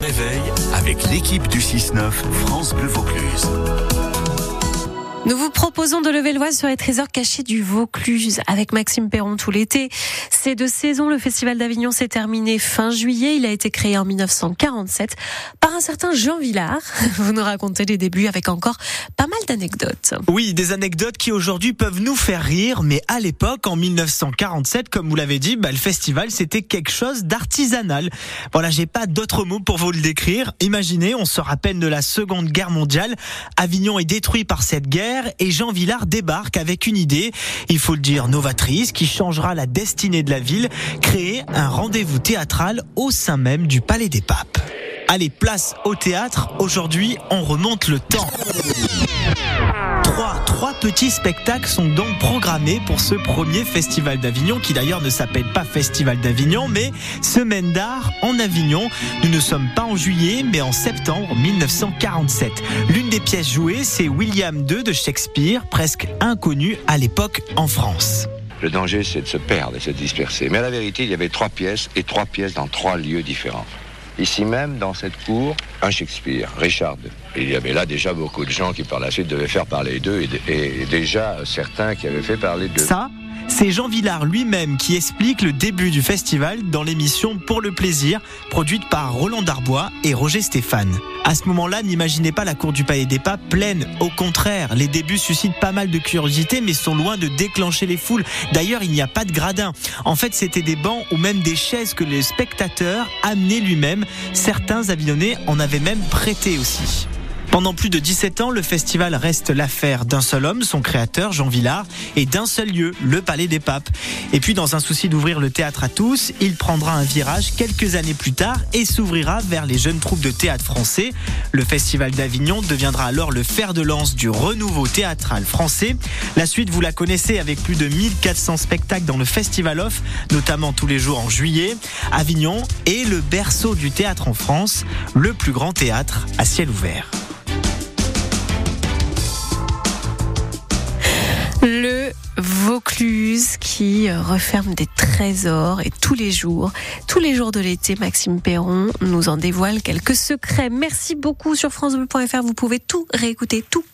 Réveil avec l'équipe du 6-9 France Bleu Vaucluse. Nous vous proposons de lever le sur les trésors cachés du Vaucluse avec Maxime Perron tout l'été. C'est de saison. Le Festival d'Avignon s'est terminé fin juillet. Il a été créé en 1947 par un certain Jean Villard. Vous nous racontez les débuts avec encore pas mal Oui, des anecdotes qui aujourd'hui peuvent nous faire rire, mais à l'époque, en 1947, comme vous l'avez dit, bah, le festival c'était quelque chose d'artisanal. Voilà, j'ai pas d'autres mots pour vous le décrire. Imaginez, on se rappelle de la Seconde Guerre mondiale. Avignon est détruit par cette guerre et Jean Villard débarque avec une idée, il faut le dire novatrice, qui changera la destinée de la ville, créer un rendez-vous théâtral au sein même du Palais des Papes. Allez, place au théâtre. Aujourd'hui, on remonte le temps. Trois, petits spectacles sont donc programmés pour ce premier festival d'Avignon, qui d'ailleurs ne s'appelle pas Festival d'Avignon, mais Semaine d'art en Avignon. Nous ne sommes pas en juillet, mais en septembre 1947. L'une des pièces jouées, c'est William II de Shakespeare, presque inconnu à l'époque en France. Le danger, c'est de se perdre et de se disperser. Mais à la vérité, il y avait trois pièces, et trois pièces dans trois lieux différents. Ici même, dans cette cour, un Shakespeare, Richard. Il y avait là déjà beaucoup de gens qui par la suite devaient faire parler d'eux et, et, déjà certains qui avaient fait parler d'eux. Ça, c'est Jean Villard lui-même qui explique le début du festival dans l'émission Pour le plaisir, produite par Roland Darbois et Roger Stéphane. À ce moment-là, n'imaginez pas la cour du Palais des Papes pleine. Au contraire, les débuts suscitent pas mal de curiosité, mais sont loin de déclencher les foules. D'ailleurs, il n'y a pas de gradin. En fait, c'était des bancs ou même des chaises que les spectateurs amenaient lui-même. Certains avionnés en avaient même prêté aussi. Pendant plus de 17 ans, le festival reste l'affaire d'un seul homme, son créateur, Jean Villard, et d'un seul lieu, le Palais des Papes. Et puis, dans un souci d'ouvrir le théâtre à tous, il prendra un virage quelques années plus tard et s'ouvrira vers les jeunes troupes de théâtre français. Le Festival d'Avignon deviendra alors le fer de lance du renouveau théâtral français. La suite, vous la connaissez avec plus de 1400 spectacles dans le Festival Off, notamment tous les jours en juillet. Avignon est le berceau du théâtre en France, le plus grand théâtre à ciel ouvert. Qui referme des trésors et tous les jours, tous les jours de l'été, Maxime Perron nous en dévoile quelques secrets. Merci beaucoup sur francebleu.fr. Vous pouvez tout réécouter, tout